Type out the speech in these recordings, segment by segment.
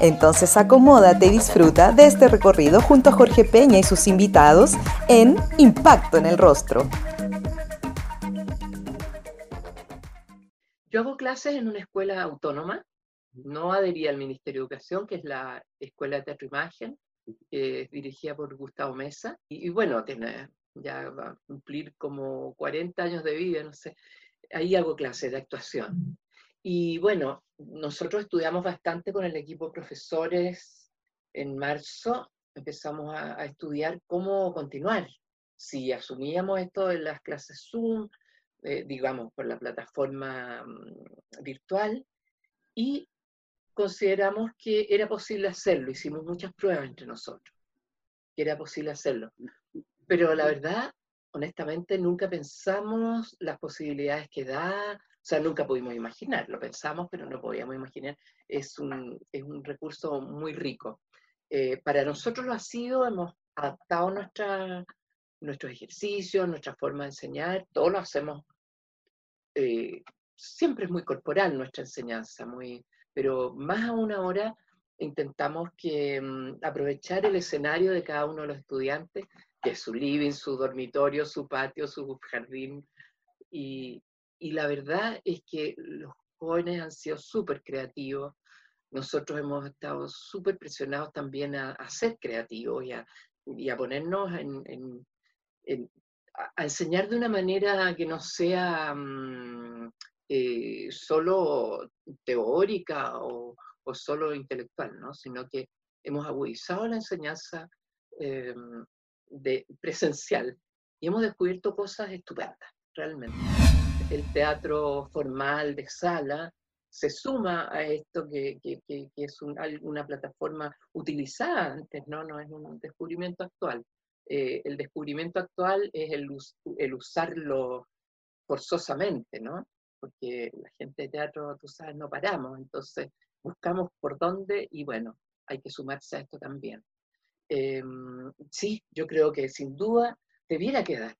Entonces acomódate y disfruta de este recorrido junto a Jorge Peña y sus invitados en Impacto en el Rostro. Yo hago clases en una escuela autónoma, no adhería al Ministerio de Educación, que es la Escuela de Teatro Imagen, que es dirigida por Gustavo Mesa. Y, bueno, tiene, ya va a cumplir como 40 años de vida, no sé. Ahí hago clases de actuación. Y bueno, nosotros estudiamos bastante con el equipo de profesores en marzo, empezamos a, estudiar cómo continuar. Si asumíamos esto de las clases Zoom, eh, digamos, por la plataforma mm, virtual, y consideramos que era posible hacerlo, hicimos muchas pruebas entre nosotros, que era posible hacerlo. Pero la verdad, honestamente, nunca pensamos las posibilidades que da, o sea, nunca pudimos imaginar, lo pensamos, pero no podíamos imaginar. Es un, es un recurso muy rico. Eh, para nosotros lo ha sido, hemos adaptado nuestra, nuestros ejercicios, nuestra forma de enseñar, todo lo hacemos, eh, siempre es muy corporal nuestra enseñanza, muy, pero más aún ahora intentamos que, mm, aprovechar el escenario de cada uno de los estudiantes, que es su living, su dormitorio, su patio, su jardín, y, y la verdad es que los jóvenes han sido súper creativos. Nosotros hemos estado súper presionados también a, ser creativos y a, y a ponernos en, a, enseñar de una manera que no sea mm, eh, solo teórica o, o, solo intelectual, ¿no? sino que hemos agudizado la enseñanza eh, de, presencial y hemos descubierto cosas estupendas, realmente el teatro formal de sala se suma a esto que, es una plataforma utilizada antes, ¿no? no es un descubrimiento actual. Eh, el descubrimiento actual es el, el, usarlo forzosamente, ¿no? porque la gente de teatro, tú sabes, no paramos, entonces buscamos por dónde y bueno, hay que sumarse a esto también. Em, sí, yo creo que sin duda debiera quedar,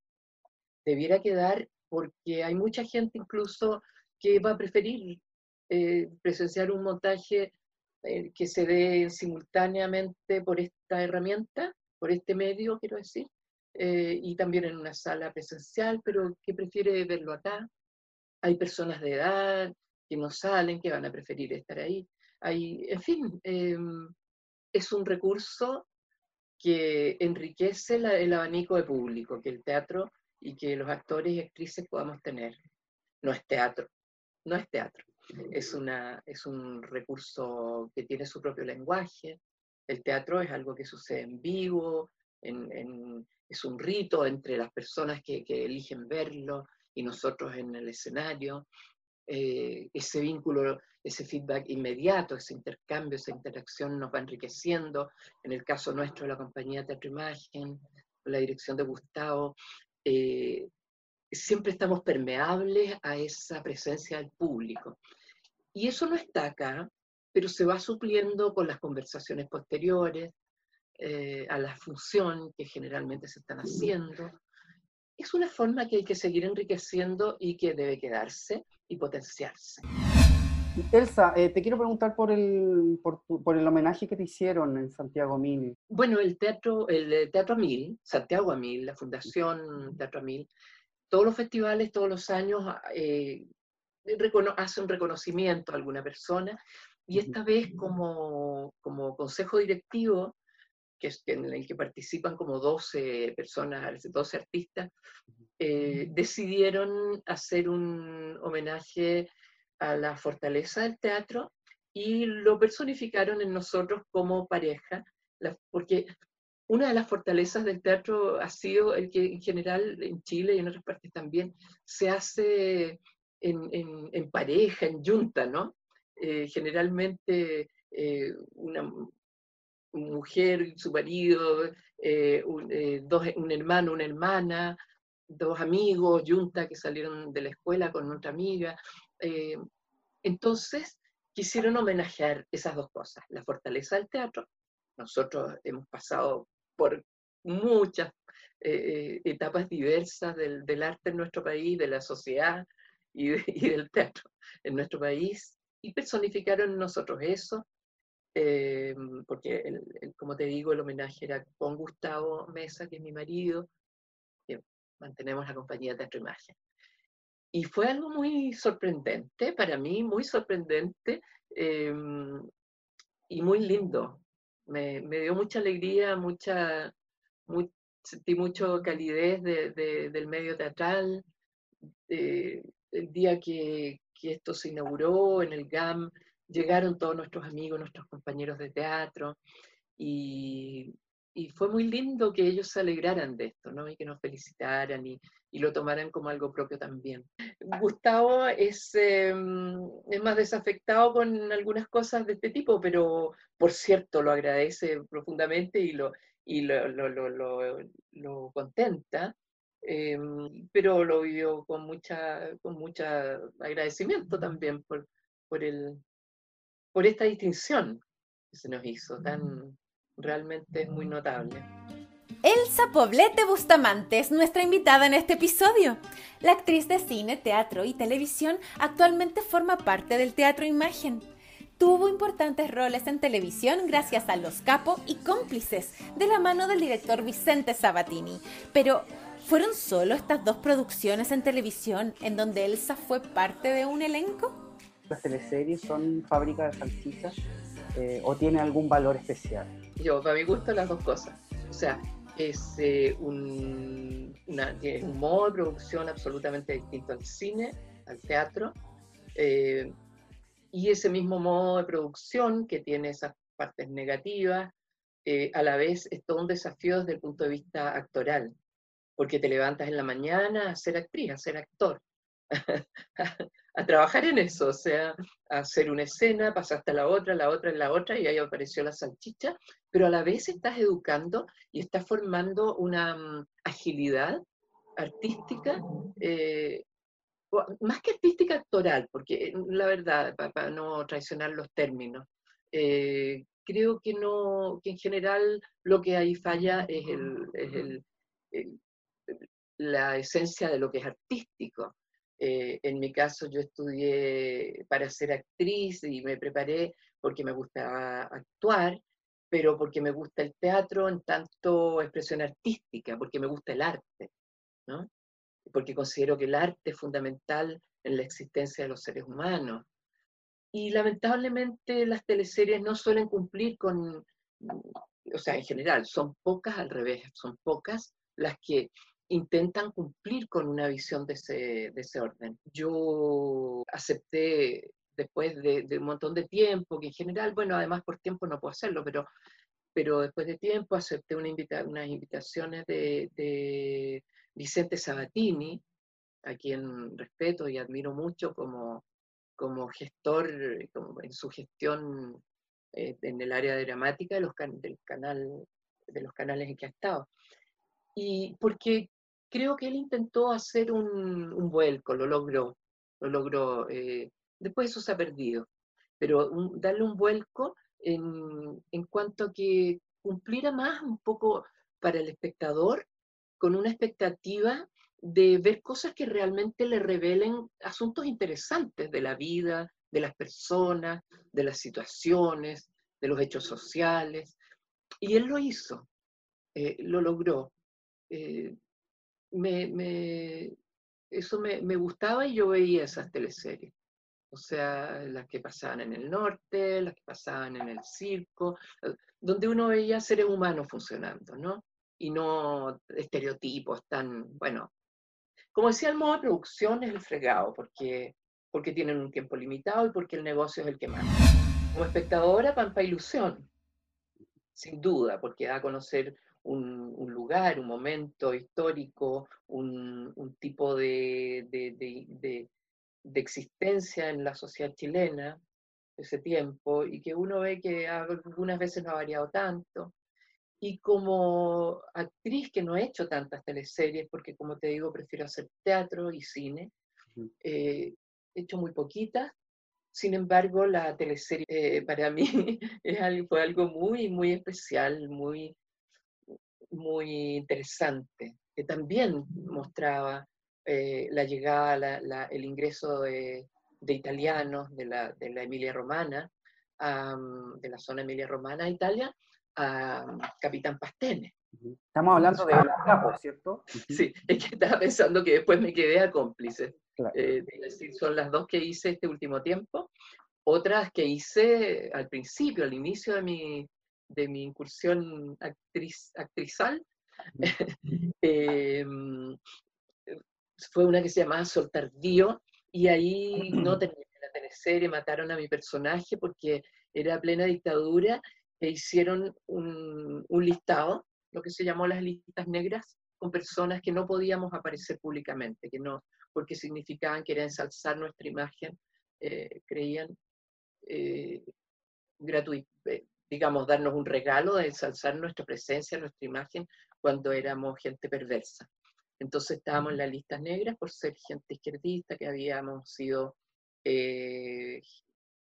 debiera quedar porque hay mucha gente incluso que va a preferir eh, presenciar un montaje eh, que se dé simultáneamente por esta herramienta, por este medio, quiero decir, eh, y también en una sala presencial, pero que prefiere verlo acá. Hay personas de edad que no salen, que van a preferir estar ahí. Hay, en fin, es un recurso que enriquece el abanico de público, que el teatro y que los actores y actrices podamos tener. No es teatro, no es teatro. Es, una, es un recurso que tiene su propio lenguaje. El teatro es algo que sucede en vivo, en, es un rito entre las personas que, que, eligen verlo y nosotros en el escenario. Eh, ese vínculo, ese feedback inmediato, ese intercambio, esa interacción nos va enriqueciendo. En el caso nuestro la compañía Teatro Imagen, la dirección de Gustavo, eh, siempre estamos permeables a esa presencia del público. Y eso no está acá, pero se va supliendo con las conversaciones posteriores, eh, a la función que generalmente se están haciendo. Es una forma que hay que seguir enriqueciendo y que debe quedarse y potenciarse. Elsa, eh, te quiero preguntar por el, por, el homenaje que te hicieron en Santiago Mil. Bueno, el teatro, el teatro Mil, Santiago Mil, la Fundación Teatro Mil, todos los festivales, todos los años, eh, hace un reconocimiento a alguna persona, y esta vez como, como consejo directivo, que es en el que participan como 12 personas, 12 artistas, eh, decidieron hacer un homenaje a la fortaleza del teatro y lo personificaron en nosotros como pareja, porque una de las fortalezas del teatro ha sido el que en general en Chile y en otras partes también se hace en, pareja, en junta, ¿no? Eh, generalmente eh, una, mujer, su marido, eh, un, dos, un hermano, una hermana, dos amigos, Junta, que salieron de la escuela con otra amiga. Entonces, quisieron homenajear esas dos cosas, la fortaleza del teatro. Nosotros hemos pasado por muchas eh, etapas diversas del, arte en nuestro país, de la sociedad y, del teatro en nuestro país, y personificaron nosotros eso, eh, porque, como te digo, el homenaje era con Gustavo Mesa, que es mi marido, que mantenemos la compañía Teatro Imagen. Y fue algo muy sorprendente, para mí muy sorprendente eh, y muy lindo. Me, me, dio mucha alegría, mucha, muy, sentí mucho calidez de, del medio teatral. el día que, que, esto se inauguró en el GAM, llegaron todos nuestros amigos, nuestros compañeros de teatro, y, y fue muy lindo que ellos se alegraran de esto, ¿no? Y que nos felicitaran y, y lo tomaran como algo propio también. Gustavo es, em, es más desafectado con algunas cosas de este tipo, pero por cierto lo agradece profundamente y lo, y lo, lo, lo, contenta. Em, pero lo vio con mucha con mucha agradecimiento también por, por, el, por esta distinción que se nos hizo, tan realmente muy notable. Elsa Poblete Bustamante es nuestra invitada en este episodio. La actriz de cine, teatro y televisión actualmente forma parte del Teatro Imagen. Tuvo importantes roles en televisión gracias a Los Capo y Cómplices, de la mano del director Vicente Sabatini. Pero, ¿fueron solo estas dos producciones en televisión en donde Elsa fue parte de un elenco? ¿Las teleseries son fábrica de salchichas eh, o tiene algún valor especial? Yo, para mi gusto, las dos cosas. O sea, es eh, un, un, modo de producción absolutamente distinto al cine, al teatro, eh, y ese mismo modo de producción que tiene esas partes negativas, eh, a la vez es todo un desafío desde el punto de vista actoral, porque te levantas en la mañana a ser actriz, a ser actor, a trabajar en eso, o sea, hacer una escena, pasaste a la otra, la otra, la otra, y ahí apareció la salchicha, pero a la vez estás educando y estás formando una mm, agilidad artística, eh, más que artística actoral, porque mm, la verdad, para, no traicionar los términos, eh, creo que no, que en general lo que ahí falla es, es la esencia de lo que es artístico. Eh, en mi caso, yo estudié para ser actriz y me preparé porque me gustaba actuar, pero porque me gusta el teatro en tanto expresión artística, porque me gusta el arte, ¿no? porque considero que el arte es fundamental en la existencia de los seres humanos. Y lamentablemente las teleseries no suelen cumplir con, o sea, en general, son pocas al revés, son pocas las que intentan cumplir con una visión de ese, de ese orden. Yo acepté después de, un montón de tiempo, que en general, bueno, además por tiempo no puedo hacerlo, pero, pero después de tiempo acepté una invita unas invitaciones de, de, Vicente Sabatini, a quien respeto y admiro mucho como, como gestor, como en su gestión eh, en el área dramática de los, del canal, de los canales en que ha estado. Y porque creo que él intentó hacer un, un vuelco, lo logró, lo logró. Eh, después eso se ha perdido, pero darle un vuelco en, en cuanto a que cumpliera más un poco para el espectador con una expectativa de ver cosas que realmente le revelen asuntos interesantes de la vida, de las personas, de las situaciones, de los hechos sociales. Y él lo hizo, eh, lo logró. Eh, me, eso me, gustaba y yo veía esas teleseries. O sea, las que pasaban en el norte, las que pasaban en el circo, eh, donde uno veía seres humanos funcionando, ¿no? Y no estereotipos tan, bueno, como decía, el modo de producción es el fregado, porque, porque tienen un tiempo limitado y porque el negocio es el que manda. Como espectadora, Pampa Ilusión, sin duda, porque da a conocer un, lugar, un momento histórico, un, tipo de, de, existencia en la sociedad chilena, ese tiempo y que uno ve que algunas veces no ha variado tanto. Y como actriz que no he hecho tantas teleseries, porque como te digo, prefiero hacer teatro y cine, eh, he hecho muy poquitas. Sin embargo, la teleserie eh, para mí es algo, fue algo muy, muy especial, muy, muy interesante, que también mostraba eh, la llegada, el ingreso de, italianos de la, de la Emilia Romana, de la zona Emilia Romana a Italia, a Capitán Pastene. Estamos hablando de los capos, ¿cierto? Sí, es que estaba pensando que después me quedé a cómplice. Eh, decir, son las dos que hice este último tiempo. Otras que hice al principio, al inicio de mi, de mi incursión actriz, actrizal, em, fue una que se llamaba Sol Tardío, y ahí no terminé la teleserie, mataron a mi personaje porque era plena dictadura e hicieron un, un, listado, lo que se llamó las listas negras, con personas que no podíamos aparecer públicamente, que no, porque significaban que era ensalzar nuestra imagen, eh, creían eh, gratuito, eh, digamos, darnos un regalo de ensalzar nuestra presencia, nuestra imagen, cuando éramos gente perversa. Entonces estábamos en las listas negras por ser gente izquierdista, que habíamos sido eh,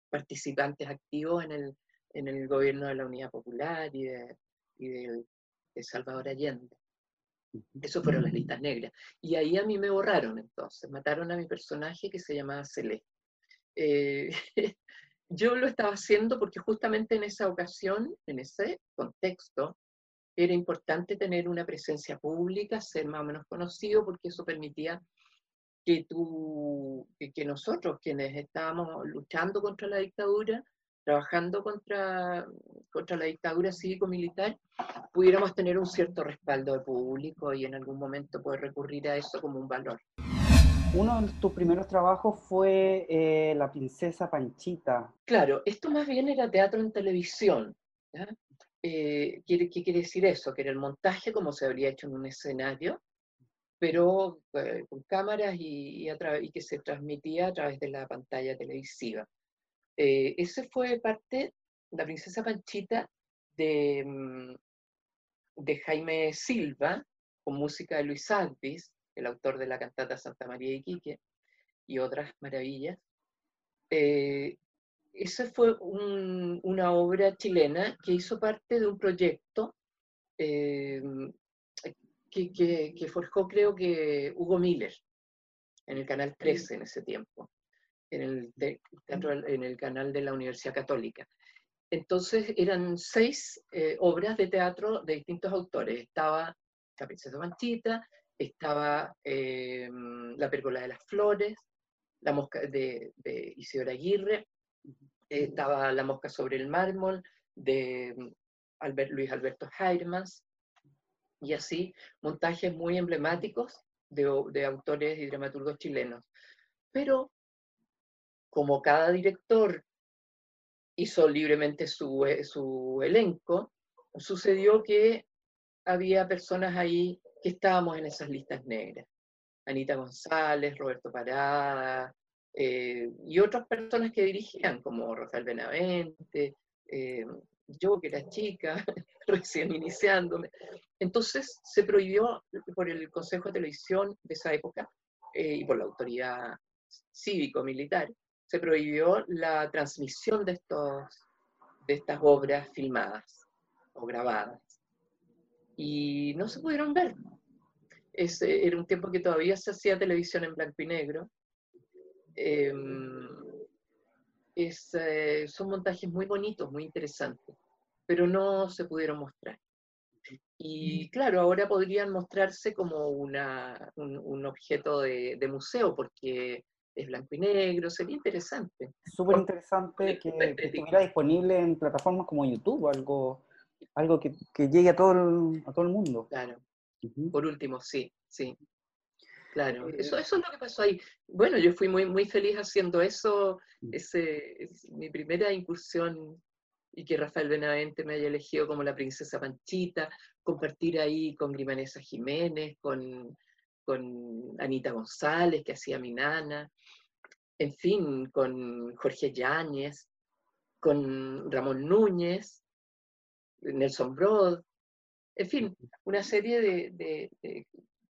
participantes activos en el, en el gobierno de la Unidad Popular y de, y de, Salvador Allende. Eso fueron las listas negras. Y ahí a mí me borraron entonces, mataron a mi personaje que se llamaba Celeste. Eh, yo lo estaba haciendo porque justamente en esa ocasión, en ese contexto, era importante tener una presencia pública, ser más o menos conocido, porque eso permitía que, tú, que, nosotros, quienes estábamos luchando contra la dictadura, trabajando contra, contra la dictadura cívico-militar, pudiéramos tener un cierto respaldo de público y en algún momento poder recurrir a eso como un valor. Uno de tus primeros trabajos fue eh, La princesa Panchita. Claro, esto más bien era teatro en televisión. Eh, ¿qué, quiere decir eso? Que era el montaje como se habría hecho en un escenario, pero eh, con cámaras y, y, que se transmitía a través de la pantalla televisiva. Ese fue parte, La princesa Panchita, de, mm, Jaime Silva, con música de Luis Alvis, el autor de la cantata Santa María de Iquique, y otras maravillas. Eh, esa fue una obra chilena que hizo parte de un proyecto eh, que, que, forjó, creo que, Hugo Miller, en el Canal 13 en ese tiempo, en el, en el canal de la Universidad Católica. Entonces eran seis eh, obras de teatro de distintos autores. Estaba La princesa Manchita, estaba eh, La pérgola de las flores, La mosca de, Isidora Aguirre, estaba La mosca sobre el mármol de Albert, Luis Alberto Jairmas, y así montajes muy emblemáticos de, de autores y dramaturgos chilenos. Pero como cada director hizo libremente su, eh, su elenco, sucedió que había personas ahí que estábamos en esas listas negras. Anita González, Roberto Parada, eh, y otras personas que dirigían, como Rafael Benavente, eh, yo que era chica, recién iniciándome. Entonces se prohibió por el Consejo de Televisión de esa época eh, y por la autoridad cívico-militar, se prohibió la transmisión de, estos, de estas obras filmadas o grabadas. Y no se pudieron ver. Ese era un tiempo que todavía se hacía televisión en blanco y negro Em, es, eh, son montajes muy bonitos, muy interesantes, pero no se pudieron mostrar. Y claro, ahora podrían mostrarse como una, un, objeto de, museo porque es blanco y negro, sería interesante. Súper interesante que, estuviera disponible en plataformas como YouTube, algo, algo que, que llegue a todo, el, a todo el mundo. Claro. Por último, sí, sí. Claro, eso, eso es lo que pasó ahí. Bueno, yo fui muy, muy feliz haciendo eso, mm. ese, es mi primera incursión y que Rafael Benavente me haya elegido como la princesa Panchita, compartir ahí con Grimanesa Jiménez, con, con Anita González, que hacía mi nana, en fin, con Jorge Yáñez, con Ramón Núñez, Nelson Brod, en fin, una serie de,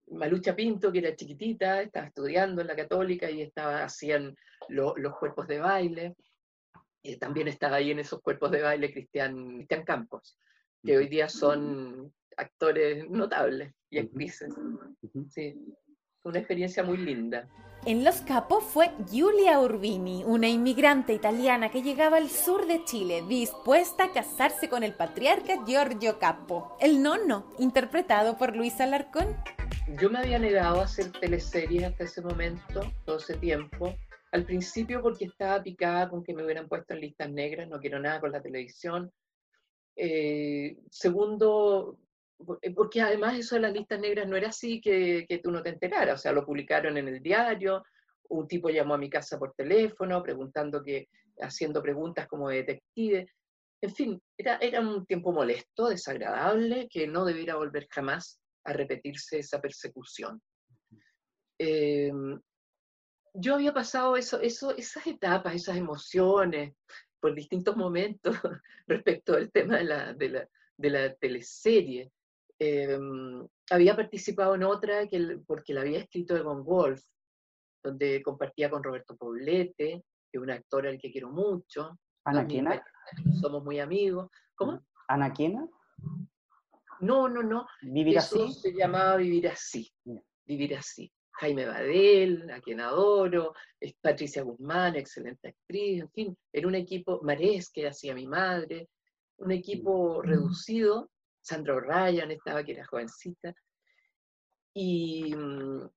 Malucha Pinto, que era chiquitita, estaba estudiando en la católica y estaba, hacían los cuerpos de baile. Y también estaba ahí en esos cuerpos de baile Cristian, Cristian Campos, que hoy día son actores notables y actrices. Sí, una experiencia muy linda. En Los Capos fue Giulia Urbini, una inmigrante italiana que llegaba al sur de Chile, dispuesta a casarse con el patriarca Giorgio Capo, el nono, interpretado por Luis Alarcón. Yo me había negado a hacer teleseries hasta ese momento, todo ese tiempo. Al principio porque estaba picada con que me hubieran puesto en listas negras, no quiero nada con la televisión. Eh, segundo, porque además eso de las listas negras no era así que, que, tú no te enteraras, o sea, lo publicaron en el diario, un tipo llamó a mi casa por teléfono preguntando que, haciendo preguntas como de detective, en fin, era, era un tiempo molesto, desagradable, que no debiera volver jamás a repetirse esa persecución. Em, yo había pasado eso, eso, esas etapas, esas emociones por distintos momentos respecto al tema de la, de la, de la teleserie. Em, había participado en otra que, porque la había escrito Egon Wolf, donde compartía con Roberto Poblete, que es un actor al que quiero mucho. ¿Ana Quena? Somos muy amigos. ¿Cómo? ¿Ana Quena? No, no, no. ¿Vivir Eso así? se llamaba Vivir así. Vivir así. Jaime Badel, a quien adoro, Patricia Guzmán, excelente actriz, en fin, era un equipo, Marés, que hacía mi madre, un equipo reducido, Sandra Ryan estaba, que era jovencita, y, mm,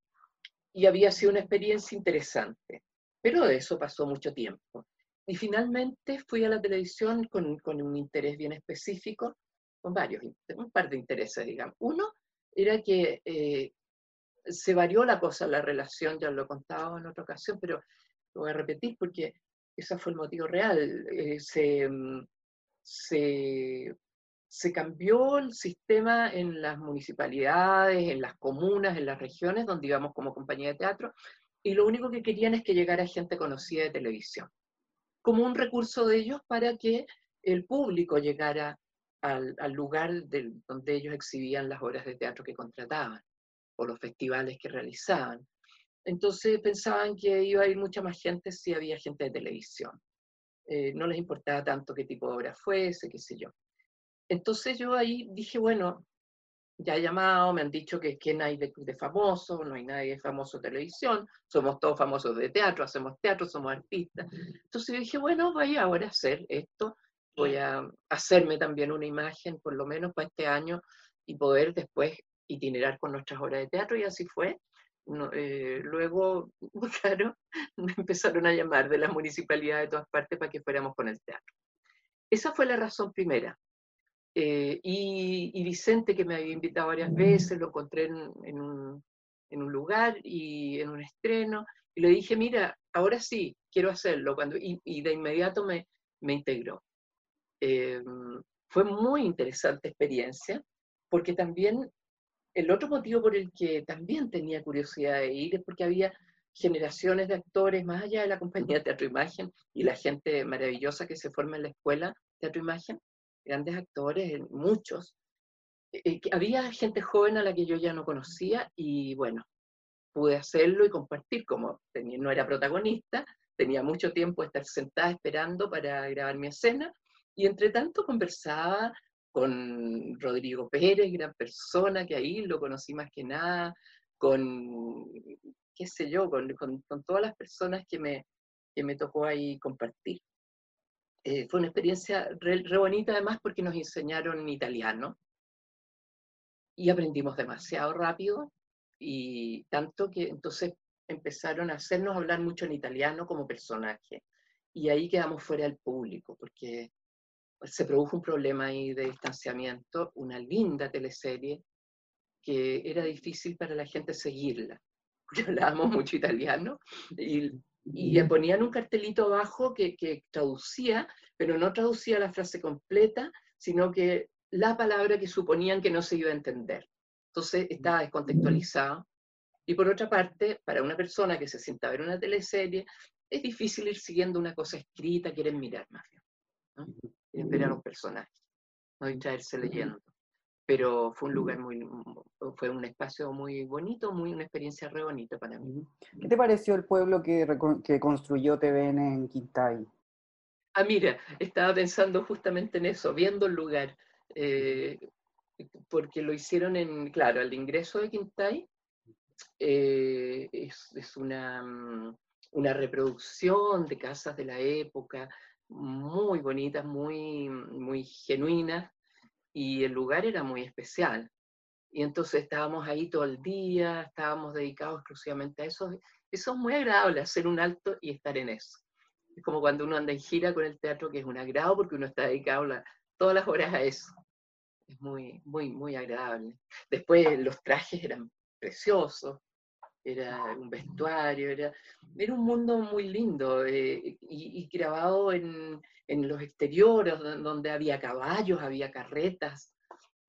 y había sido una experiencia interesante, pero de eso pasó mucho tiempo. Y finalmente fui a la televisión con, con un interés bien específico, con varios, un par de intereses, digamos. Uno era que eh, se varió la cosa, la relación, ya lo he contado en otra ocasión, pero lo voy a repetir porque ese fue el motivo real. Eh, se, mm, se se cambió el sistema en las municipalidades, en las comunas, en las regiones donde íbamos como compañía de teatro, y lo único que querían es que llegara gente conocida de televisión, como un recurso de ellos para que el público llegara al, lugar donde ellos exhibían las obras de teatro que contrataban o los festivales que realizaban. Entonces pensaban que iba a ir mucha más gente si había gente de televisión. Eh, no les importaba tanto qué tipo de obra fuese, qué sé yo. Entonces yo ahí dije, bueno, ya he llamado, me han dicho que, que no hay de, de famoso, no hay nadie de famoso de televisión, somos todos famosos de teatro, hacemos teatro, somos artistas. Entonces yo dije, bueno, voy ahora a hacer esto, voy a hacerme también una imagen, por lo menos para este año, y poder después itinerar con nuestras obras de teatro, y así fue. Eh, luego, claro, me empezaron a llamar de las municipalidades de todas partes para que fuéramos con el teatro. Esa fue la razón primera. Eh, y, Vicente, que me había invitado varias veces, lo encontré en, un, lugar y en un estreno, y le dije, mira, ahora sí, quiero hacerlo, cuando, y, de inmediato me, me integró. Eh, fue muy interesante experiencia, porque también el otro motivo por el que también tenía curiosidad de ir es porque había generaciones de actores, más allá de la compañía de Teatro Imagen y la gente maravillosa que se forma en la escuela Teatro Imagen, grandes actores, muchos. Eh, había gente joven a la que yo ya no conocía y bueno, pude hacerlo y compartir, como tenía, no era protagonista, tenía mucho tiempo de estar sentada esperando para grabar mi escena y entre tanto conversaba con Rodrigo Pérez, gran persona que ahí lo conocí más que nada, con, qué sé yo, con, con, todas las personas que me, que me tocó ahí compartir. Eh, fue una experiencia re, bonita además porque nos enseñaron italiano. Y aprendimos demasiado rápido y tanto que entonces empezaron a hacernos hablar mucho en italiano como personaje. Y ahí quedamos fuera del público porque se produjo un problema ahí de distanciamiento, una linda teleserie que era difícil para la gente seguirla, porque hablábamos mucho italiano y y ponían un cartelito abajo que, traducía, pero no traducía la frase completa, sino que la palabra que suponían que no se iba a entender. Entonces estaba descontextualizado. Y por otra parte, para una persona que se sienta a ver una teleserie, es difícil ir siguiendo una cosa escrita, quieren mirar más bien. ¿no? esperar a un personaje, no distraerse leyendo. Pero fue un lugar muy, fue un espacio muy bonito, muy una experiencia re bonita para mí. ¿Qué te pareció el pueblo que, que construyó TVN en Quintay? Ah, mira, estaba pensando justamente en eso, viendo el lugar, eh, porque lo hicieron en, claro, al ingreso de Quintay, eh, es, es una, mm, una reproducción de casas de la época, muy bonitas, muy, muy genuinas, y el lugar era muy especial. Y entonces estábamos ahí todo el día, estábamos dedicados exclusivamente a eso. Eso es muy agradable, hacer un alto y estar en eso. Es como cuando uno anda en gira con el teatro, que es un agrado porque uno está dedicado todas las horas a eso. Es muy, muy, muy agradable. Después los trajes eran preciosos, era un vestuario, era, era un mundo muy lindo eh, y, grabado en, en, los exteriores, donde había caballos, había carretas,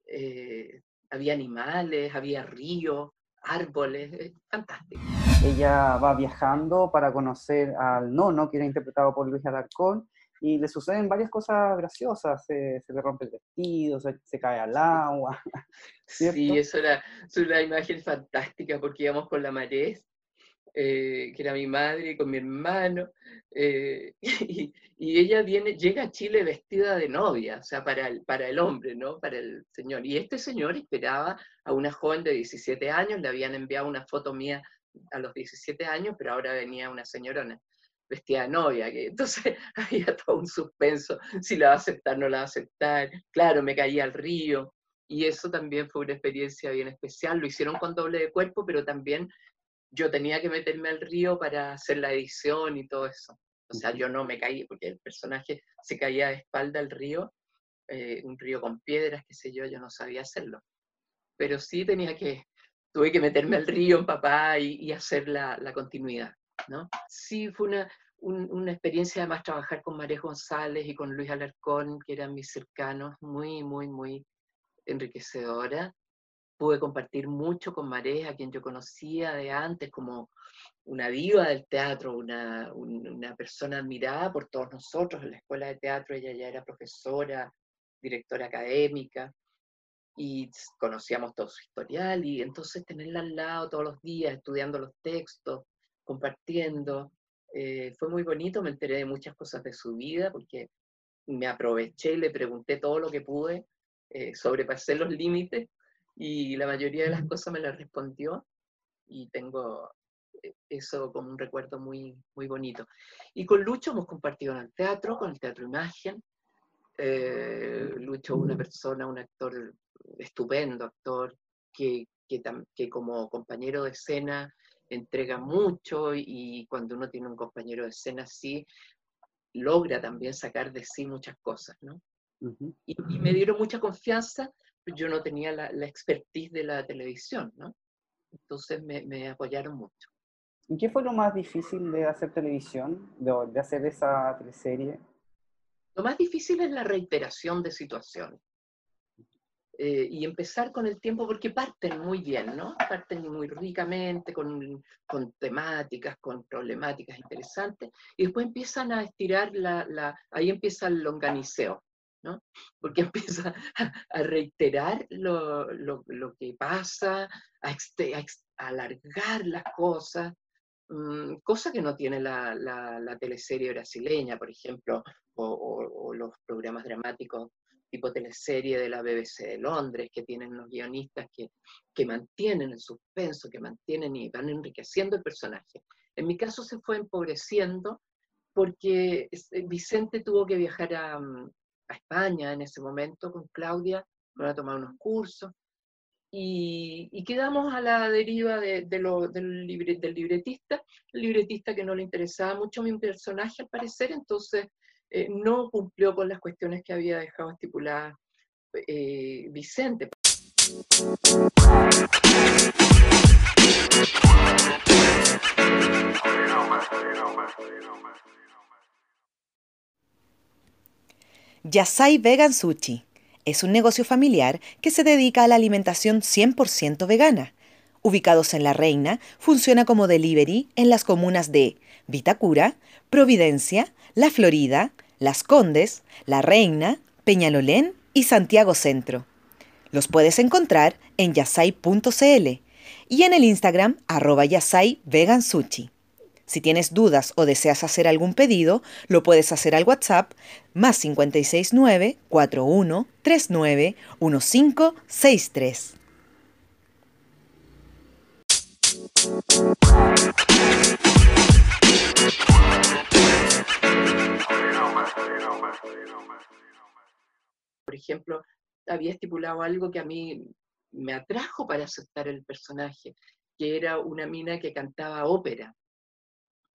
eh, había animales, había ríos, árboles, fantástico. Ella va viajando para conocer al nono, que era interpretado por Luis Alarcón, y le suceden varias cosas graciosas, se, le rompe el vestido, se, cae al agua. Sí, eso era, es una imagen fantástica porque íbamos con la Marés, eh, que era mi madre, con mi hermano, eh, y, y, ella viene, llega a Chile vestida de novia, o sea, para el, para el hombre, ¿no? Para el señor. Y este señor esperaba a una joven de 17 años, le habían enviado una foto mía a los 17 años, pero ahora venía una señorona vestida de novia, que entonces había todo un suspenso, si la va a aceptar, no la va a aceptar, claro, me caía al río, y eso también fue una experiencia bien especial, lo hicieron con doble de cuerpo, pero también yo tenía que meterme al río para hacer la edición y todo eso. O sea, yo no me caí, porque el personaje se caía de espalda al río, eh, un río con piedras, qué sé yo, yo no sabía hacerlo. Pero sí tenía que, tuve que meterme al río en papá y, y hacer la, la continuidad. Sí, fue una, una experiencia además trabajar con María González y con Luis Alarcón, que eran mis cercanos, muy, muy, muy enriquecedora. Pude compartir mucho con María, a quien yo conocía de antes como una diva del teatro, una, una persona admirada por todos nosotros en la escuela de teatro. Ella ya era profesora, directora académica y conocíamos todo su historial y entonces tenerla al lado todos los días estudiando los textos, compartiendo. Eh, fue muy bonito, me enteré de muchas cosas de su vida porque me aproveché y le pregunté todo lo que pude, eh, sobrepasé los límites y la mayoría de las cosas me las respondió y tengo eh, eso como un recuerdo muy, muy bonito. Y con Lucho hemos compartido en el teatro, con el Teatro Imagen. Eh, Lucho una persona, un actor estupendo, actor que, que, que como compañero de escena entrega mucho y cuando uno tiene un compañero de escena así, logra también sacar de sí muchas cosas, ¿no? y, me dieron mucha confianza, yo no tenía la, la expertise de la televisión, ¿no? Entonces me, me, apoyaron mucho. ¿Y qué fue lo más difícil de hacer televisión, de, de hacer esa teleserie? Lo más difícil es la reiteración de situaciones. Eh, y empezar con el tiempo, porque parten muy bien, ¿no? Parten muy ricamente, con, con temáticas, con problemáticas interesantes, y después empiezan a estirar la, la ahí empieza el longaniceo, ¿no? Porque empieza a, reiterar lo, lo, lo, que pasa, a, a, alargar las cosas, mm, cosa que no tiene la, la, la, teleserie brasileña, por ejemplo, o, o, o los programas dramáticos tipo teleserie de la BBC de Londres, que tienen los guionistas que, que mantienen el suspenso, que mantienen y van enriqueciendo el personaje. En mi caso se fue empobreciendo porque eh, Vicente tuvo que viajar a, mm, a España en ese momento con Claudia para tomar unos cursos y, y, quedamos a la deriva de, de lo, del, del libretista, el libretista que no le interesaba mucho mi personaje al parecer, entonces eh, no cumplió con las cuestiones que había dejado estipuladas eh, Vicente. Yasai Vegan Sushi es un negocio familiar que se dedica a la alimentación 100% vegana. Ubicados en La Reina, funciona como delivery en las comunas de Vitacura, Providencia, La Florida, Las Condes, La Reina, Peñalolén y Santiago Centro. Los puedes encontrar en yasai.cl y en el Instagram arroba yasai vegan sushi. Si tienes dudas o deseas hacer algún pedido, lo puedes hacer al WhatsApp más 569 4139 1563. Por ejemplo, había estipulado algo que a mí me atrajo para aceptar el personaje, que era una mina que cantaba ópera.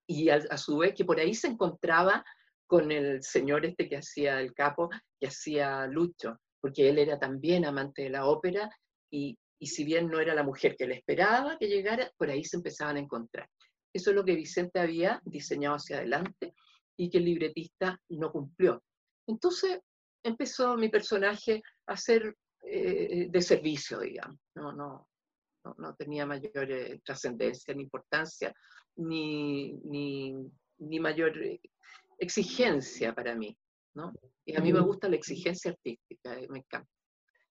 Y a, su vez que por ahí se encontraba con el señor este que hacía el capo, que hacía Lucho, porque él era también amante de la ópera y, y si bien no era la mujer que le esperaba que llegara, por ahí se empezaban a encontrar. Eso es lo que Vicente había diseñado hacia adelante y que el libretista no cumplió. Entonces empezó mi personaje a ser eh, de servicio, digamos. No, no, no, tenía mayor eh, trascendencia ni importancia, ni, ni, ni, mayor eh, exigencia para mí. ¿no? Y a mí me gusta la exigencia artística, me encanta.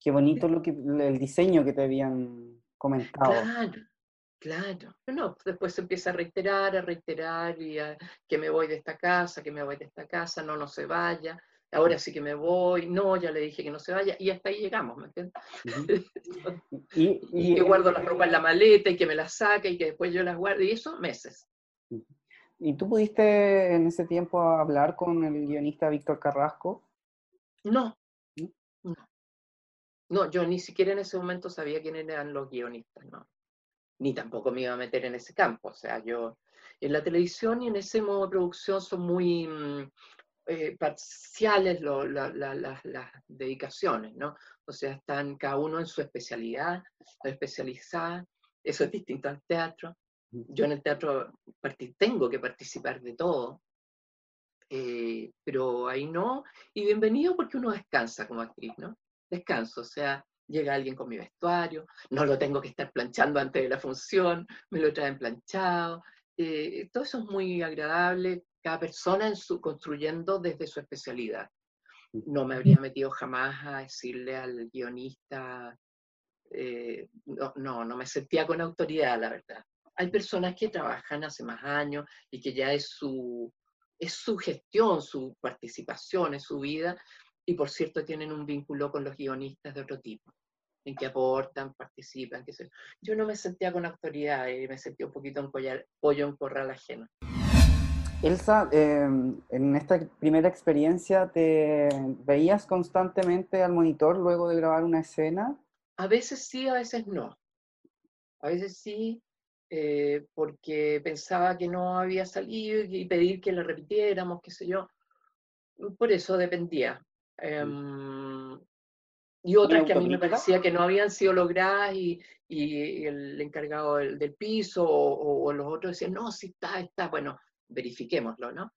Qué bonito lo que, el diseño que te habían comentado. Claro, claro. No, después se empieza a reiterar, a reiterar, y que me voy de esta casa, que me voy de esta casa, no, no se vaya ahora sí que me voy, no, ya le dije que no se vaya, y hasta ahí llegamos, ¿me entiendes? y, que guardo la ropa en la maleta y que me la saque y que después yo las guarde, y eso meses. ¿Y tú pudiste en ese tiempo hablar con el guionista Víctor Carrasco? No, no. No, yo ni siquiera en ese momento sabía quiénes eran los guionistas, no. Ni tampoco me iba a meter en ese campo. O sea, yo en la televisión y en ese modo de producción son muy, mm, eh, parciales las dedicaciones, ¿no? O sea, están cada uno en su especialidad, especializada, eso es distinto al teatro. Yo en el teatro tengo que participar de todo, eh, pero ahí no, y bienvenido porque uno descansa como actriz, ¿no? Descanso, o sea, llega alguien con mi vestuario, no lo tengo que estar planchando antes de la función, me lo traen planchado, eh, todo eso es muy agradable, cada persona en su, construyendo desde su especialidad. No me habría metido jamás a decirle al guionista, eh, no, no, no me sentía con autoridad, la verdad. Hay personas que trabajan hace más años y que ya es su, es su gestión, su participación, es su vida, y por cierto tienen un vínculo con los guionistas de otro tipo, en que aportan, participan, qué sé. Yo no me sentía con autoridad y me sentía un poquito en pollo en corral ajeno. Elsa, em, en esta primera experiencia, ¿te veías constantemente al monitor luego de grabar una escena? A veces sí, a veces no. A veces sí, eh, porque pensaba que no había salido y pedir que la repitiéramos, qué sé yo. Por eso dependía. Em, y otras que a mí me parecía que no habían sido logradas y, y el encargado del, piso o, o, los otros decían, no, sí está, está. Bueno, verifiquémoslo, ¿no?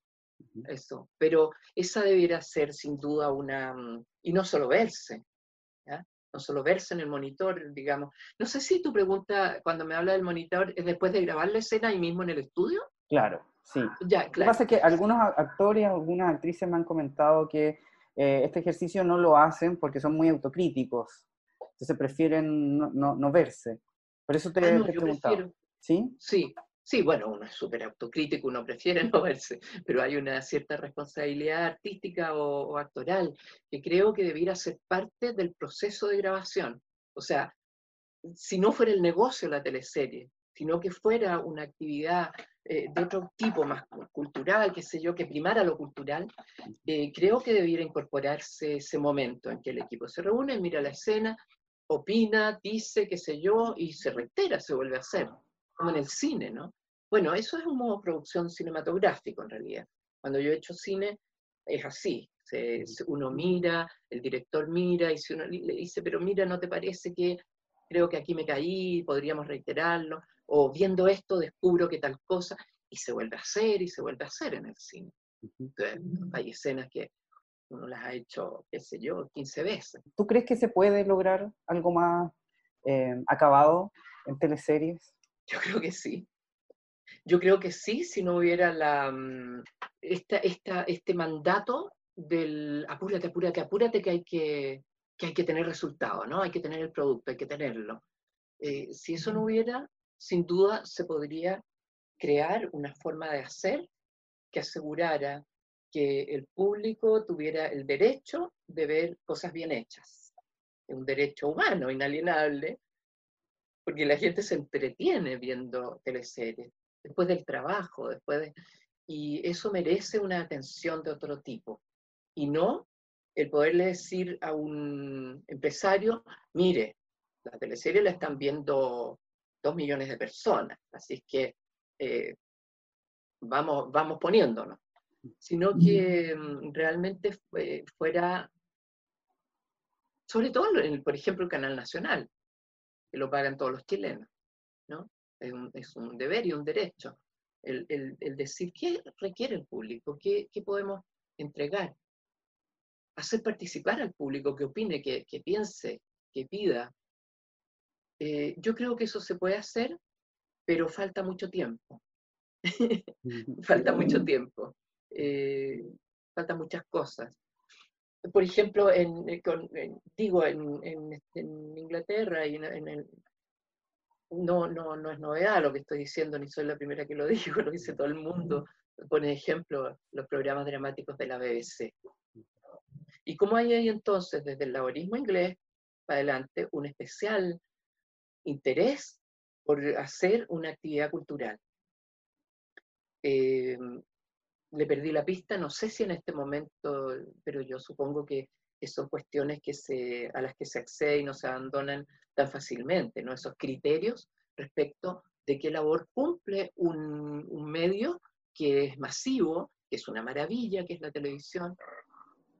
Eso. Pero esa debiera ser sin duda una, mm, y no solo verse, ¿ya? no solo verse en el monitor, digamos. No sé si tu pregunta, cuando me habla del monitor, es después de grabar la escena ahí mismo en el estudio. Claro, sí. Ya, claro. Lo que pasa es que algunos actores, algunas actrices me han comentado que eh, este ejercicio no lo hacen porque son muy autocríticos, entonces prefieren no, no, verse. Por eso te, ah, he preguntado. ¿Sí? Sí, Sí, bueno, uno es súper autocrítico, uno prefiere no verse, pero hay una cierta responsabilidad artística o, actoral que creo que debiera ser parte del proceso de grabación. O sea, si no fuera el negocio la teleserie, sino que fuera una actividad eh, de otro tipo, más cultural, qué sé yo, que primara lo cultural, eh, creo que debiera incorporarse ese momento en que el equipo se reúne, mira la escena, opina, dice, qué sé yo, y se reitera, se vuelve a hacer como en el cine, ¿no? Bueno, eso es un modo de producción cinematográfico en realidad. Cuando yo he hecho cine, es así. uno mira, el director mira, y si uno le dice, pero mira, ¿no te parece que creo que aquí me caí, podríamos reiterarlo? O viendo esto descubro que tal cosa, y se vuelve a hacer, y se vuelve a hacer en el cine. hay escenas que uno las ha hecho, qué sé yo, 15 veces. ¿Tú crees que se puede lograr algo más eh, acabado en teleseries? Yo creo que sí. Yo creo que sí, si no hubiera la, mm, esta, esta, este mandato del apúrate, apúrate, apúrate que hay que, que hay que tener resultados, ¿no? Hay que tener el producto, hay que tenerlo. Eh, si eso no hubiera, sin duda se podría crear una forma de hacer que asegurara que el público tuviera el derecho de ver cosas bien hechas. Un derecho humano, inalienable, porque la gente se entretiene viendo teleseries, después del trabajo, después de... Y eso merece una atención de otro tipo. Y no el poderle decir a un empresario, mire, la teleserie la están viendo dos millones de personas, así es que eh, vamos, vamos poniéndonos, sino que mm, realmente fuera, sobre todo, por ejemplo, el Canal Nacional, que lo pagan todos los chilenos, ¿no? Es un, deber y un derecho. El, decir qué requiere el público, qué, podemos entregar, hacer participar al público, que opine, que, piense, que pida. Eh, yo creo que eso se puede hacer, pero falta mucho tiempo. falta mucho tiempo. Eh, faltan muchas cosas. Por ejemplo, en, eh, digo, en, Inglaterra y en, el, no, no, no es novedad lo que estoy diciendo, ni soy la primera que lo digo, lo dice todo el mundo. Pone ejemplo los programas dramáticos de la BBC. Y cómo hay ahí entonces, desde el laborismo inglés para adelante, un especial interés por hacer una actividad cultural. Eh, le perdí la pista, no sé si en este momento, pero yo supongo que, son cuestiones que a las que se accede y no se abandonan tan fácilmente, ¿no? Esos criterios respecto de qué labor cumple un, un medio que es masivo, que es una maravilla, que es la televisión,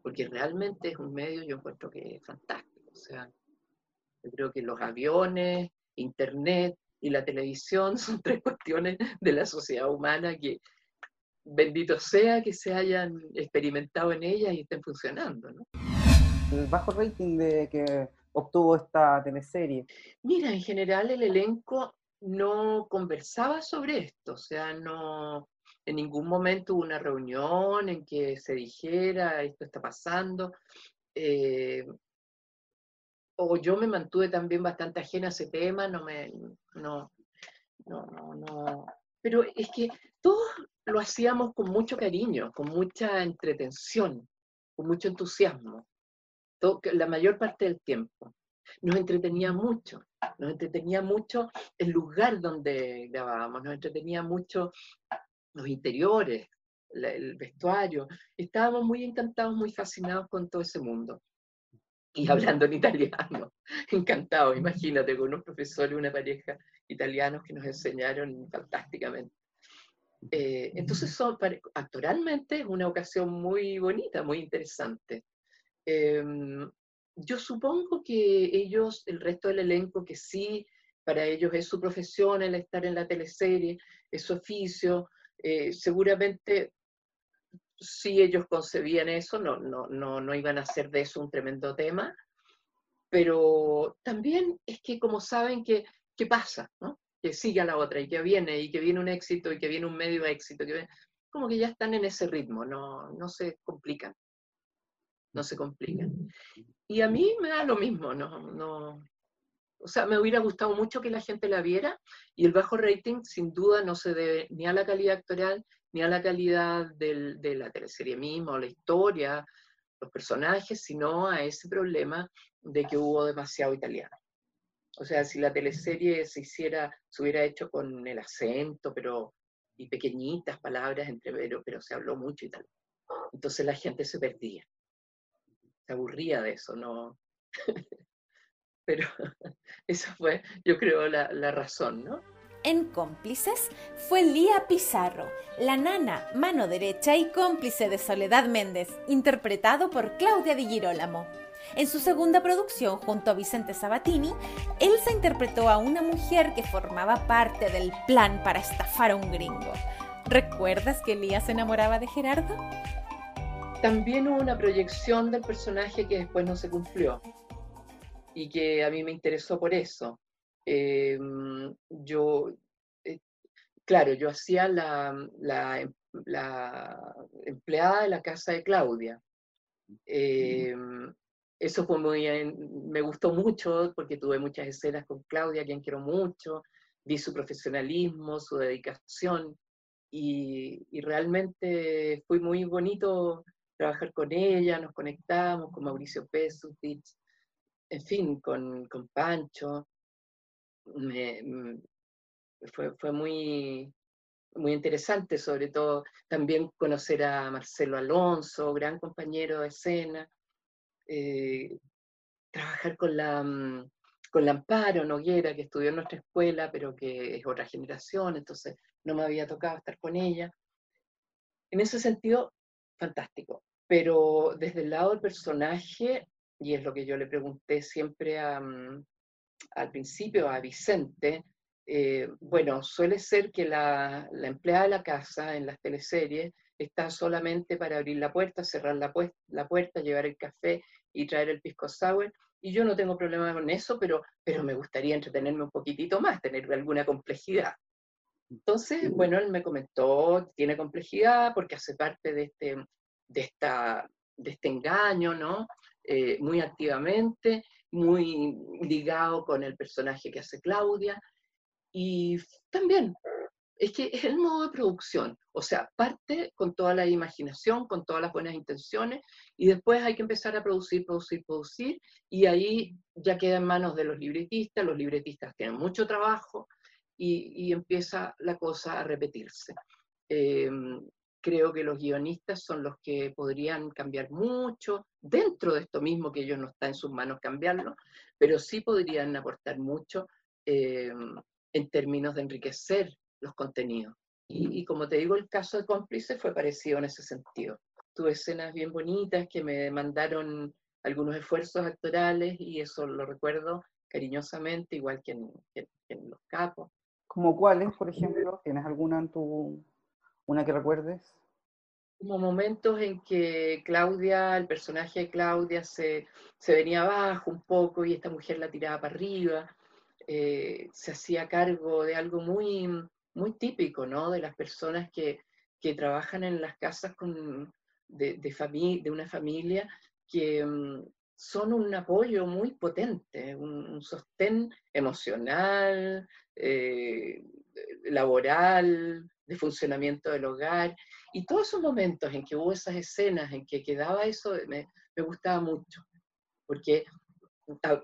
porque realmente es un medio, yo encuentro que es fantástico. O sea, yo creo que los aviones, Internet, y la televisión son tres cuestiones de la sociedad humana que, bendito sea que se hayan experimentado en ellas y estén funcionando. ¿no? El bajo rating de que obtuvo esta teleserie. Mira, en general el elenco no conversaba sobre esto, o sea, no en ningún momento hubo una reunión en que se dijera esto está pasando. Eh, o yo me mantuve también bastante ajena a ese tema, no me, no, no, no, no. Pero es que todos lo hacíamos con mucho cariño, con mucha entretención, con mucho entusiasmo, la mayor parte del tiempo. Nos entretenía mucho, nos entretenía mucho el lugar donde grabábamos, nos entretenía mucho los interiores, el vestuario. Estábamos muy encantados, muy fascinados con todo ese mundo y hablando en italiano. Encantado, imagínate, con unos profesores y una pareja italianos que nos enseñaron fantásticamente. Eh, entonces, son, actoralmente es una ocasión muy bonita, muy interesante. Em, yo supongo que ellos, el resto del elenco, que sí, para ellos es su profesión el estar en la teleserie, es su oficio, eh, seguramente si ellos concebían eso, no, no, no, no iban a hacer de eso un tremendo tema, pero también es que como saben que, ¿qué pasa? ¿no? Que sigue a la otra y que viene, y que viene un éxito, y que viene un medio éxito, que como que ya están en ese ritmo, no, no se complican, no se complican. Y a mí me da lo mismo, no, no, o sea, me hubiera gustado mucho que la gente la viera y el bajo rating sin duda no se debe ni a la calidad actoral ni a la calidad de la teleserie misma o la historia, los personajes, sino a ese problema de que hubo demasiado italiano. O sea, si la teleserie se hiciera, se hubiera hecho con el acento, pero y pequeñitas palabras entre pero, pero se habló mucho italiano. Entonces la gente se perdía. Se aburría de eso, ¿no? pero esa fue, yo creo, la, la razón, ¿no? En cómplices fue Lía Pizarro, la nana, mano derecha y cómplice de Soledad Méndez, interpretado por Claudia Di Girolamo. En su segunda producción, junto a Vicente Sabatini, Elsa interpretó a una mujer que formaba parte del plan para estafar a un gringo. ¿Recuerdas que Lía se enamoraba de Gerardo? También hubo una proyección del personaje que después no se cumplió y que a mí me interesó por eso. Em, yo, eh, claro, yo hacía la, la, empleada de la casa de Claudia, Em, eso fue muy, me gustó mucho porque tuve muchas escenas con Claudia, a quien quiero mucho, vi su profesionalismo, su dedicación y, y realmente fue muy bonito trabajar con ella, nos conectamos con Mauricio Pesutich, en fin, con, con Pancho. Mm, fue, muy, muy interesante, sobre todo también conocer a Marcelo Alonso, gran compañero de escena, eh, trabajar con la, mm, con la Amparo Noguera, que estudió en nuestra escuela, pero que es otra generación, entonces no me había tocado estar con ella. En ese sentido, fantástico. Pero desde el lado del personaje, y es lo que yo le pregunté siempre mm, al principio a Vicente, eh, bueno, suele ser que la, empleada de la casa en las teleseries está solamente para abrir la puerta, cerrar la, la, puerta, llevar el café y traer el pisco sour. Y yo no tengo problema con eso, pero, pero me gustaría entretenerme un poquitito más, tener alguna complejidad. Entonces, bueno, él me comentó, tiene complejidad porque hace parte de este, de, esta, de este engaño, ¿no? Eh, muy activamente, muy ligado con el personaje que hace Claudia, y también, es que es el modo de producción, o sea, parte con toda la imaginación, con todas las buenas intenciones, y después hay que empezar a producir, producir, producir, y ahí ya queda en manos de los libretistas, los libretistas tienen mucho trabajo, y, empieza la cosa a repetirse. Em, creo que los guionistas son los que podrían cambiar mucho dentro de esto mismo, que ellos no está en sus manos cambiarlo, pero sí podrían aportar mucho em, en términos de enriquecer los contenidos. Y, como te digo, el caso de cómplice fue parecido en ese sentido. Tuve escenas bien bonitas que me demandaron algunos esfuerzos actorales y eso lo recuerdo cariñosamente, igual que en, Los Capos. ¿Como cuáles, por ejemplo? ¿Tienes alguna en tu, una que recuerdes? Como momentos en que Claudia, el personaje de Claudia, se, se venía abajo un poco y esta mujer la tiraba para arriba eh, se hacía cargo de algo muy, muy típico, ¿no? De las personas que, que trabajan en las casas con, de, de, de una familia que mm, son un apoyo muy potente, un, sostén emocional, eh, laboral, de funcionamiento del hogar. Y todos esos momentos en que hubo esas escenas, en que quedaba eso, me, me gustaba mucho, porque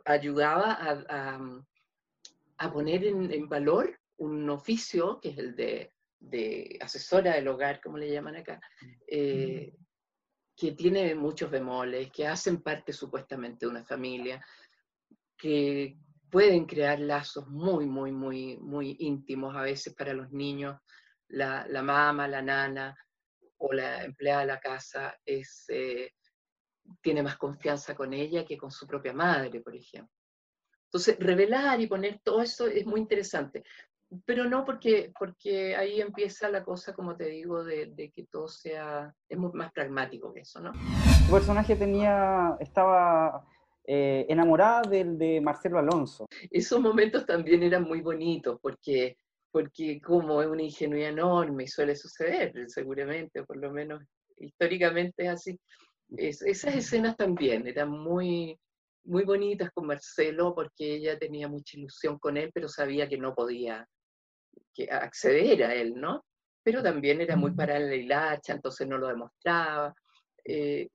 ayudaba a, a poner en, valor un oficio, que es el de, asesora del hogar, como le llaman acá, eh, que tiene muchos bemoles, que hacen parte supuestamente de una familia, que pueden crear lazos muy, muy, muy, muy íntimos a veces para los niños. La, la mamá, la nana o la empleada de la casa es, eh, tiene más confianza con ella que con su propia madre, por ejemplo. Entonces, revelar y poner todo eso es muy interesante, pero no porque, porque ahí empieza la cosa, como te digo, de, que todo sea, es más pragmático que eso, ¿no? Tu personaje tenía, estaba eh, enamorada del de Marcelo Alonso. Esos momentos también eran muy bonitos, porque, porque como es una ingenuidad enorme y suele suceder, seguramente, por lo menos históricamente es así. esas escenas también eran muy, muy bonitas con Marcelo porque ella tenía mucha ilusión con él, pero sabía que no podía que acceder a él, ¿no? Pero también era muy para la hilacha, entonces no lo demostraba. Eh,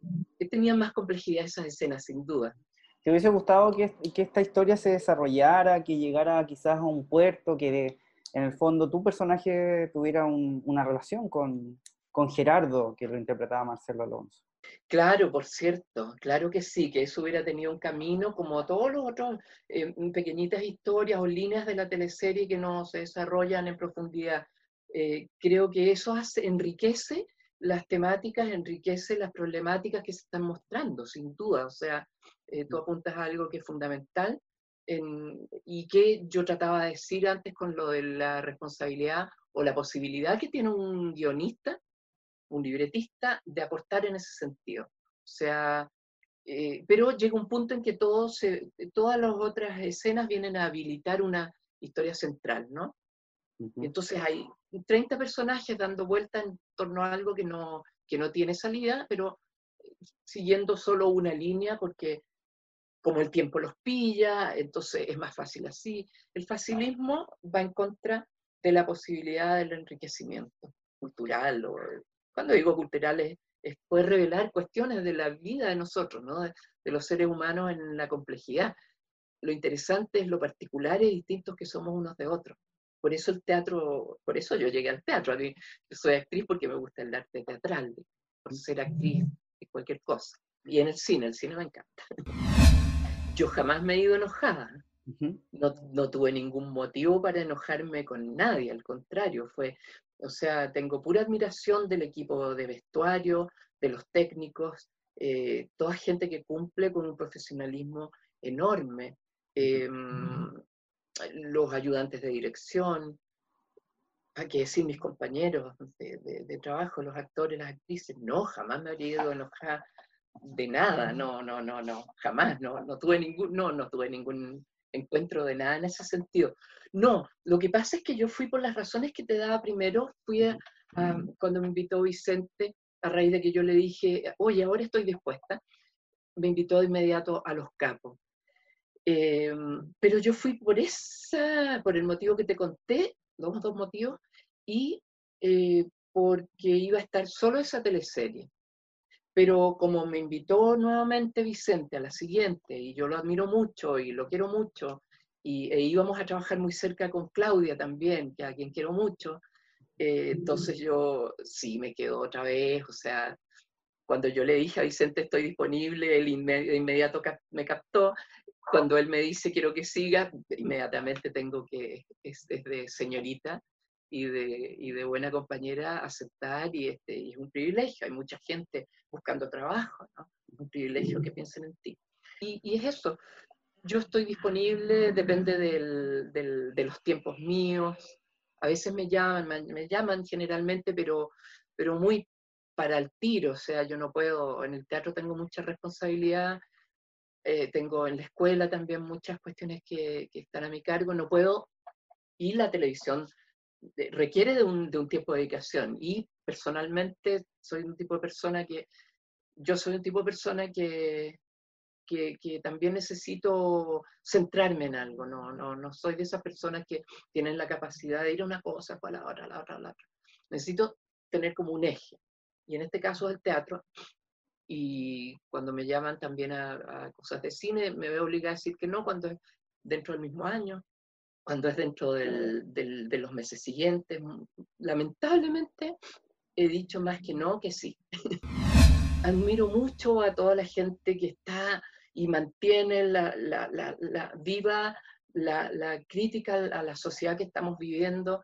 tenía más complejidad esas escenas, sin duda. ¿Te hubiese gustado que, que, esta historia se desarrollara, que llegara quizás a un puerto, que en el fondo tu personaje tuviera una relación con, con Gerardo, que lo interpretaba Marcelo Alonso? Claro, por cierto, claro que sí, que eso hubiera tenido un camino como todos los otros eh, pequeñitas historias o líneas de la teleserie que no se desarrollan en profundidad. Eh, creo que eso hace, enriquece las temáticas, enriquece las problemáticas que se están mostrando, sin duda. O sea, eh, tú apuntas a algo que es fundamental y que yo trataba de decir antes con lo de la responsabilidad o la posibilidad que tiene un guionista un libretista, de aportar en ese sentido. O sea, eh, pero llega un punto en que todo se, todas las otras escenas vienen a habilitar una historia central, ¿no? entonces hay 30 personajes dando vuelta en torno a algo que no, que no tiene salida, pero siguiendo solo una línea porque como el tiempo los pilla, entonces es más fácil así. El facilismo va en contra de la posibilidad del enriquecimiento cultural. O, cuando digo cultural es, puede revelar cuestiones de la vida de nosotros, ¿no? de, los seres humanos en la complejidad. Lo interesante es lo particular y distintos que somos unos de otros. Por eso el teatro, por eso yo llegué al teatro. Yo soy actriz porque me gusta el arte teatral, por ser actriz de cualquier cosa. Y en el cine, el cine me encanta. Yo jamás me he ido enojada. no, no, tuve ningún motivo para enojarme con nadie, al contrario, fue, o sea, tengo pura admiración del equipo de vestuario, de los técnicos, eh, toda gente que cumple con un profesionalismo enorme. Em, los ayudantes de dirección, a qué decir mis compañeros de, trabajo, los actores, las actrices, no, jamás me habría ido enojada de nada, no, no, no, no, jamás, no, no tuve ningún, no, no tuve ningún encuentro de nada en ese sentido. No, lo que pasa es que yo fui por las razones que te daba primero, fui a, cuando me invitó Vicente, a raíz de que yo le dije, oye, ahora estoy dispuesta, me invitó de inmediato a los capos. Em, pero yo fui por esa, por el motivo que te conté, los dos motivos, y eh, porque iba a estar solo esa teleserie. Pero como me invitó nuevamente Vicente a la siguiente, y yo lo admiro mucho y lo quiero mucho, y e íbamos a trabajar muy cerca con Claudia también, que a quien quiero mucho, eh, entonces yo sí me quedo otra vez, o sea, cuando yo le dije a Vicente estoy disponible, él de inmediato me captó cuando él me dice quiero que siga, inmediatamente tengo que, es, de señorita y de, y de, buena compañera, aceptar y, este, y es un privilegio. Hay mucha gente buscando trabajo, ¿no? Es un privilegio que piensen en ti. Y, y es eso, yo estoy disponible, depende del, del, de los tiempos míos. A veces me llaman, me, llaman generalmente, pero, pero muy para el tiro, o sea, yo no puedo, en el teatro tengo mucha responsabilidad eh, tengo en la escuela también muchas cuestiones que, están a mi cargo, no puedo, y la televisión requiere de un, de un, tiempo de dedicación, y personalmente soy un tipo de persona que, yo soy un tipo de persona que, que, que, también necesito centrarme en algo, no, no, no soy de esas personas que tienen la capacidad de ir a una cosa, a la otra, a la otra, a la otra. Necesito tener como un eje. Y en este caso del teatro, y cuando me llaman también a, cosas de cine, me veo obligada a decir que no cuando es dentro del mismo año, cuando es dentro del, del, de los meses siguientes. Lamentablemente he dicho más que no que sí. Admiro mucho a toda la gente que está y mantiene la, la, la, la viva la, crítica a la sociedad que estamos viviendo,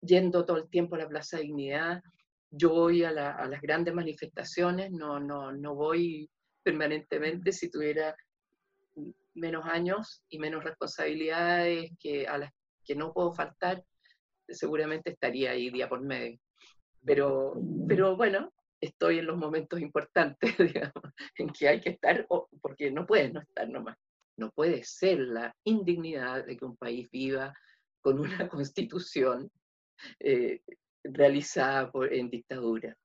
yendo todo el tiempo a la Plaza de Dignidad, yo voy a, las grandes manifestaciones, no, no, no voy permanentemente si tuviera menos años y menos responsabilidades que a las que no puedo faltar, seguramente estaría ahí día por medio. Pero, pero bueno, estoy en los momentos importantes, digamos, en que hay que estar, porque no puedes no estar nomás. No puede ser la indignidad de que un país viva con una constitución eh, realizada por, en dictadura.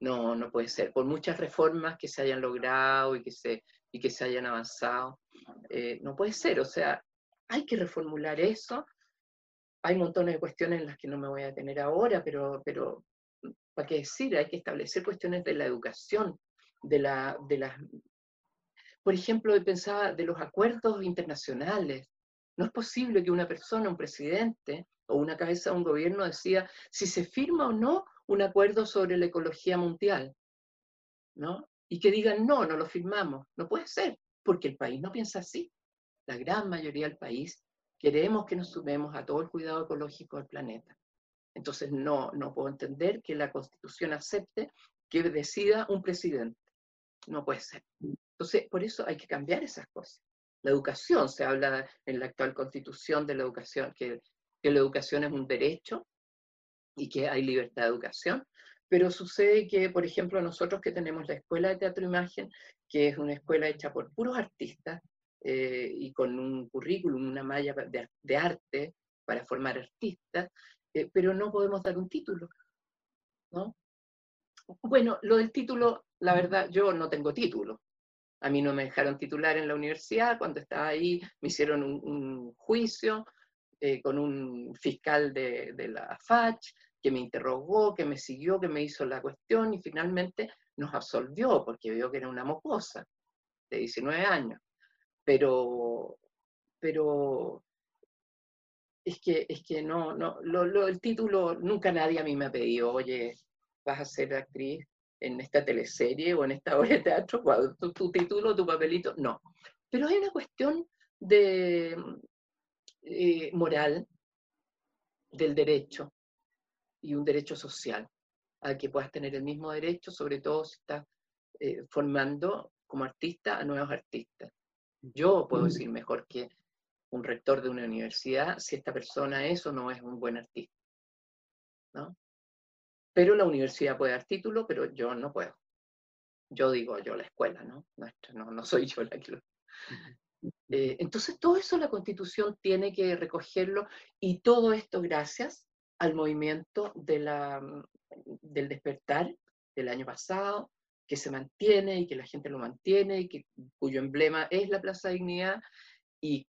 No, no puede ser. Por muchas reformas que se hayan logrado y que se, y que se hayan avanzado, eh, no puede ser. O sea, hay que reformular eso. Hay montones de cuestiones en las que no me voy a detener ahora, pero, pero ¿para qué decir? Hay que establecer cuestiones de la educación, de, la, de las... Por ejemplo, pensaba de los acuerdos internacionales. No es posible que una persona, un presidente, o una cabeza de un gobierno decía si se firma o no un acuerdo sobre la ecología mundial, ¿no? Y que digan, no, no lo firmamos. No puede ser, porque el país no piensa así. La gran mayoría del país queremos que nos sumemos a todo el cuidado ecológico del planeta. Entonces, no, no puedo entender que la Constitución acepte que decida un presidente. No puede ser. Entonces, por eso hay que cambiar esas cosas. La educación, se habla en la actual constitución de la educación, que que la educación es un derecho y que hay libertad de educación, pero sucede que, por ejemplo, nosotros que tenemos la Escuela de Teatro Imagen, que es una escuela hecha por puros artistas eh, y con un currículum, una malla de, arte para formar artistas, eh, pero no podemos dar un título, ¿no? Bueno, lo del título, la verdad, yo no tengo título. A mí no me dejaron titular en la universidad, cuando estaba ahí me hicieron un, juicio eh, con un fiscal de, de la FACH que me interrogó, que me siguió, que me hizo la cuestión y finalmente nos absolvió porque vio que era una mocosa de 19 años. Pero, pero es que, es que no, no, el título, nunca nadie a mí me ha pedido, oye, vas a ser actriz en esta teleserie o en esta obra de teatro, tu, título, tu papelito, no. Pero hay una cuestión de eh, moral del derecho y un derecho social a que puedas tener el mismo derecho, sobre todo si estás eh, formando como artista a nuevos artistas. Yo puedo decir mejor que un rector de una universidad si esta persona es o no es un buen artista. ¿no? Pero la universidad puede dar título, pero yo no puedo. Yo digo yo la escuela, ¿no? no, no soy yo la que lo... Eh, entonces todo eso la constitución tiene que recogerlo y todo esto gracias al movimiento de la, del despertar del año pasado, que se mantiene y que la gente lo mantiene y que, cuyo emblema es la Plaza Dignidad y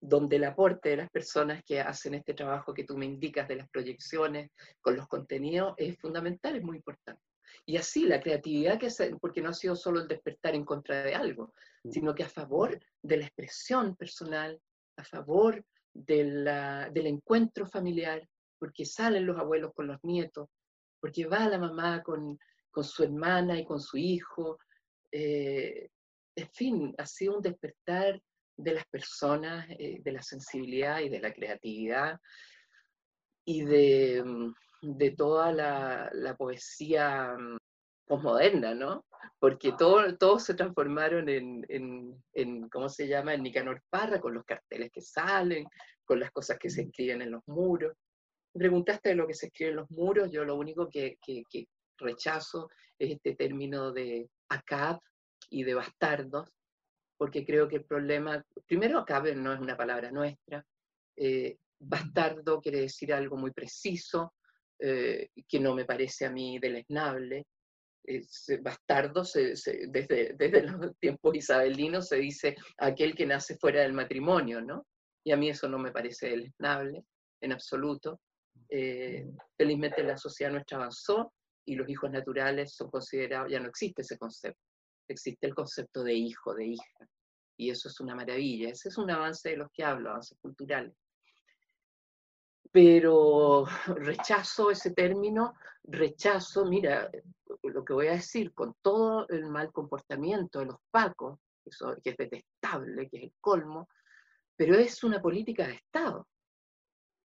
donde el aporte de las personas que hacen este trabajo que tú me indicas de las proyecciones con los contenidos es fundamental, es muy importante. Y así la creatividad, que porque no ha sido solo el despertar en contra de algo, mm. sino que a favor de la expresión personal, a favor del encuentro familiar, porque salen los abuelos con los nietos, porque va la mamá con, con su hermana y con su hijo. Eh, en fin, ha sido un despertar de las personas, eh, de la sensibilidad y de la creatividad y de, mm, de toda la, la poesía mm, posmoderna, ¿no? Porque todos se transformaron en, en, en, ¿cómo se llama?, en Nicanor Parra, con los carteles que salen, con las cosas que se escriben en los muros. Preguntaste de lo que se escribe en los muros, yo lo único que, que, que rechazo es este término de acab y de bastardos, porque creo que el problema, primero acab no es una palabra nuestra, eh, bastardo quiere decir algo muy preciso, eh, que no me parece a mí deleznable. bastardo, desde, desde los tiempos isabelinos se dice aquel que nace fuera del matrimonio, ¿no? Y a mí eso no me parece deleznable en absoluto. Eh, felizmente la sociedad nuestra avanzó y los hijos naturales son considerados, ya no existe ese concepto, existe el concepto de hijo, de hija, y eso es una maravilla, ese es un avance de los que hablo, avances culturales. Pero rechazo ese término, rechazo, mira, lo que voy a decir, con todo el mal comportamiento de los pacos, eso, que es detestable, que es el colmo, pero es una política de Estado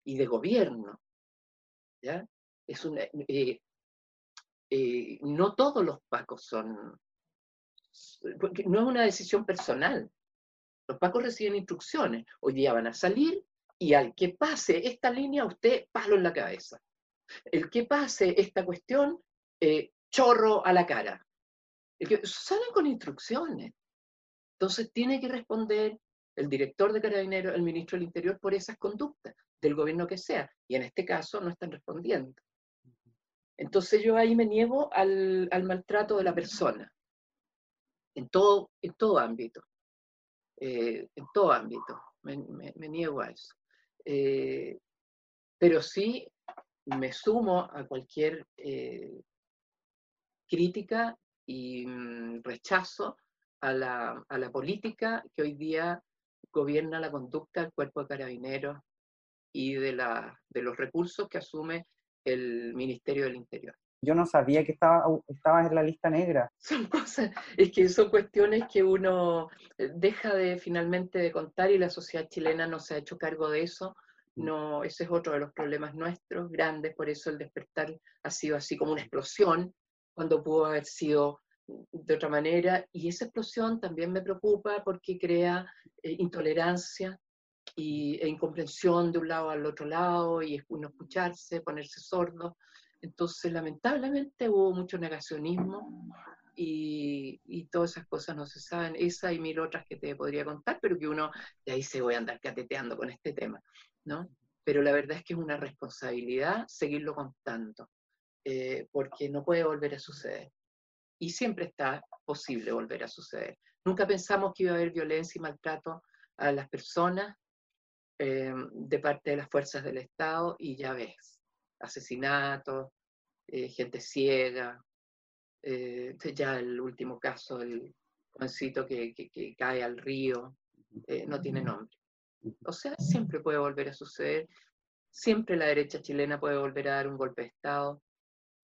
y de gobierno. ¿Ya? Es una, eh, eh, no todos los pacos son, no es una decisión personal. Los pacos reciben instrucciones. Hoy día van a salir y al que pase esta línea, usted palo en la cabeza. El que pase esta cuestión, eh, chorro a la cara. El que, salen con instrucciones. Entonces tiene que responder el director de Carabineros, el ministro del Interior, por esas conductas, del gobierno que sea. Y en este caso no están respondiendo. Entonces yo ahí me niego al, maltrato de la persona, en todo, en todo ámbito, eh, en todo ámbito, me, niego a eso. Eh, pero sí me sumo a cualquier eh, crítica y mm, rechazo a la, a la, política que hoy día gobierna la conducta del cuerpo de carabineros y de, la, de los recursos que asume el Ministerio del Interior. Yo no sabía que estaba, estabas en la lista negra. Son cosas, es que son cuestiones que uno eh, deja de finalmente de contar y la sociedad chilena no se ha hecho cargo de eso. Mm. No, ese es otro de los problemas nuestros, grandes, por eso el despertar ha sido así como una explosión, cuando pudo haber sido de otra manera. Y esa explosión también me preocupa porque crea eh, intolerancia, y, e incomprensión de un lado al otro lado y no escucharse, ponerse sordo. Entonces, lamentablemente hubo mucho negacionismo y, y, todas esas cosas no se saben, esa y mil otras que te podría contar, pero que uno de ahí se voy a andar cateteando con este tema, ¿no? Pero la verdad es que es una responsabilidad seguirlo contando. eh, porque no puede volver a suceder. Y siempre está posible volver a suceder. Nunca pensamos que iba a haber violencia y maltrato a las personas eh, de parte de las fuerzas del Estado y ya ves, asesinatos, eh, gente ciega, ya el último caso, el jovencito que, que, cae al río, no tiene nombre. O sea, siempre puede volver a suceder, siempre la derecha chilena puede volver a dar un golpe de Estado,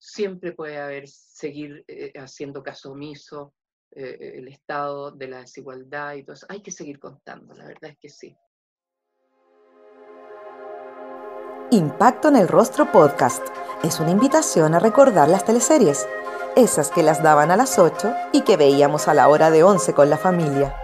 siempre puede haber, seguir eh, haciendo caso omiso eh, el estado de la desigualdad y todo eso. Hay que seguir contando, la verdad es que sí. Impacto en el Rostro Podcast es una invitación a recordar las teleseries, esas que las daban a las 8 y que veíamos a la hora de 11 con la familia.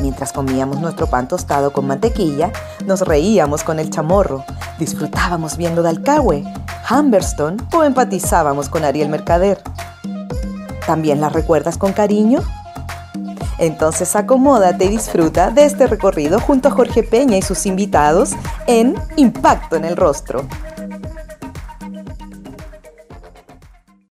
Mientras comíamos nuestro pan tostado con mantequilla, nos reíamos con el chamorro, disfrutábamos viendo Dalcahue, Humberstone o empatizábamos con Ariel Mercader. ¿También las recuerdas con cariño? Entonces acomódate y disfruta de este recorrido junto a Jorge Peña y sus invitados en Impacto en el Rostro.